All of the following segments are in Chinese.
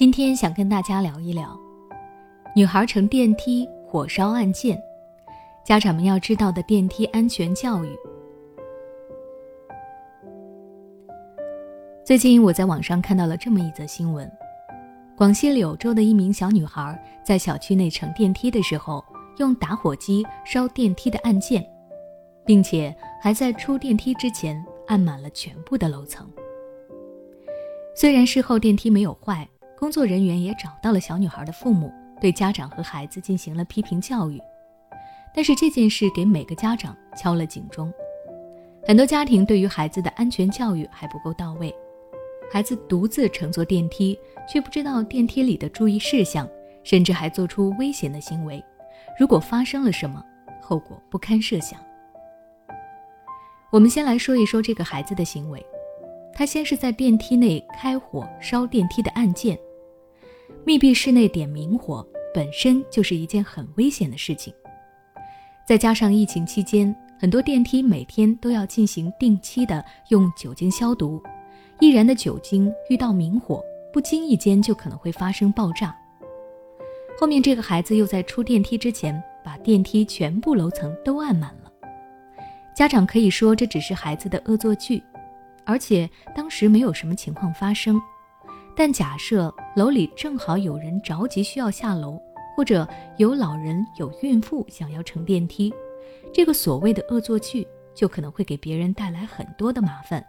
今天想跟大家聊一聊，女孩乘电梯火烧案件，家长们要知道的电梯安全教育。最近我在网上看到了这么一则新闻：广西柳州的一名小女孩在小区内乘电梯的时候，用打火机烧电梯的按键，并且还在出电梯之前按满了全部的楼层。虽然事后电梯没有坏。工作人员也找到了小女孩的父母，对家长和孩子进行了批评教育。但是这件事给每个家长敲了警钟。很多家庭对于孩子的安全教育还不够到位，孩子独自乘坐电梯，却不知道电梯里的注意事项，甚至还做出危险的行为。如果发生了什么，后果不堪设想。我们先来说一说这个孩子的行为，他先是在电梯内开火烧电梯的按键。密闭室内点明火本身就是一件很危险的事情，再加上疫情期间，很多电梯每天都要进行定期的用酒精消毒，易燃的酒精遇到明火，不经意间就可能会发生爆炸。后面这个孩子又在出电梯之前把电梯全部楼层都按满了，家长可以说这只是孩子的恶作剧，而且当时没有什么情况发生。但假设楼里正好有人着急需要下楼，或者有老人、有孕妇想要乘电梯，这个所谓的恶作剧就可能会给别人带来很多的麻烦，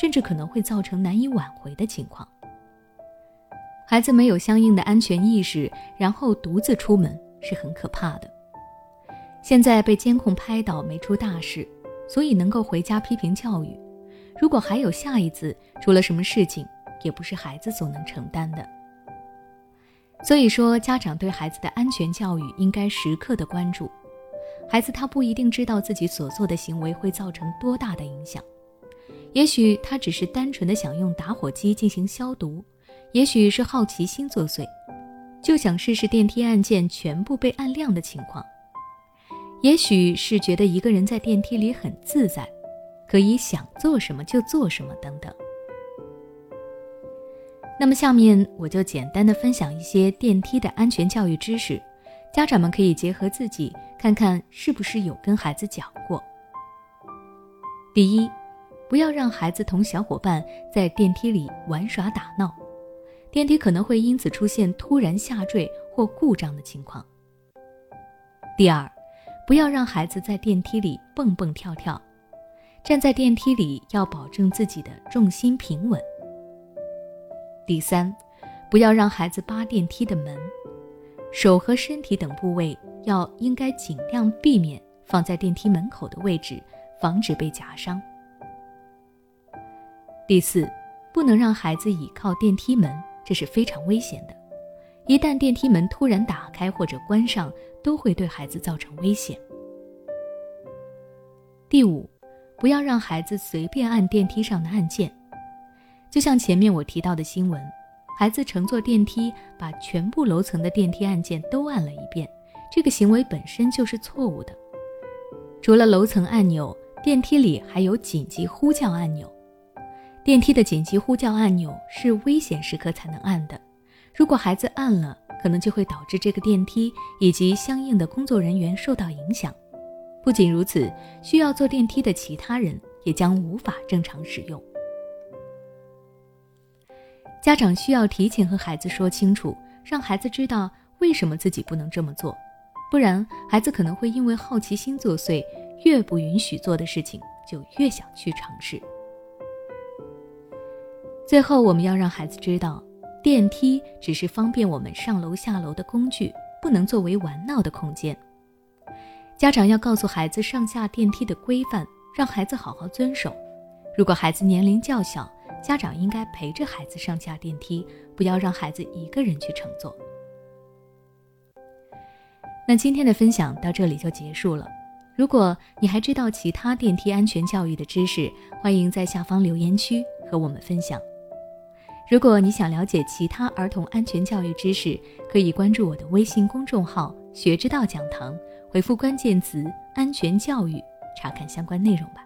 甚至可能会造成难以挽回的情况。孩子没有相应的安全意识，然后独自出门是很可怕的。现在被监控拍到没出大事，所以能够回家批评教育。如果还有下一次出了什么事情，也不是孩子所能承担的，所以说家长对孩子的安全教育应该时刻的关注。孩子他不一定知道自己所做的行为会造成多大的影响，也许他只是单纯的想用打火机进行消毒，也许是好奇心作祟，就想试试电梯按键全部被按亮的情况，也许是觉得一个人在电梯里很自在，可以想做什么就做什么等等。那么下面我就简单的分享一些电梯的安全教育知识，家长们可以结合自己看看是不是有跟孩子讲过。第一，不要让孩子同小伙伴在电梯里玩耍打闹，电梯可能会因此出现突然下坠或故障的情况。第二，不要让孩子在电梯里蹦蹦跳跳，站在电梯里要保证自己的重心平稳。第三，不要让孩子扒电梯的门，手和身体等部位要应该尽量避免放在电梯门口的位置，防止被夹伤。第四，不能让孩子倚靠电梯门，这是非常危险的。一旦电梯门突然打开或者关上，都会对孩子造成危险。第五，不要让孩子随便按电梯上的按键。就像前面我提到的新闻，孩子乘坐电梯把全部楼层的电梯按键都按了一遍，这个行为本身就是错误的。除了楼层按钮，电梯里还有紧急呼叫按钮。电梯的紧急呼叫按钮是危险时刻才能按的，如果孩子按了，可能就会导致这个电梯以及相应的工作人员受到影响。不仅如此，需要坐电梯的其他人也将无法正常使用。家长需要提前和孩子说清楚，让孩子知道为什么自己不能这么做，不然孩子可能会因为好奇心作祟，越不允许做的事情就越想去尝试。最后，我们要让孩子知道，电梯只是方便我们上楼下楼的工具，不能作为玩闹的空间。家长要告诉孩子上下电梯的规范，让孩子好好遵守。如果孩子年龄较小，家长应该陪着孩子上下电梯，不要让孩子一个人去乘坐。那今天的分享到这里就结束了。如果你还知道其他电梯安全教育的知识，欢迎在下方留言区和我们分享。如果你想了解其他儿童安全教育知识，可以关注我的微信公众号“学之道讲堂”，回复关键词“安全教育”，查看相关内容吧。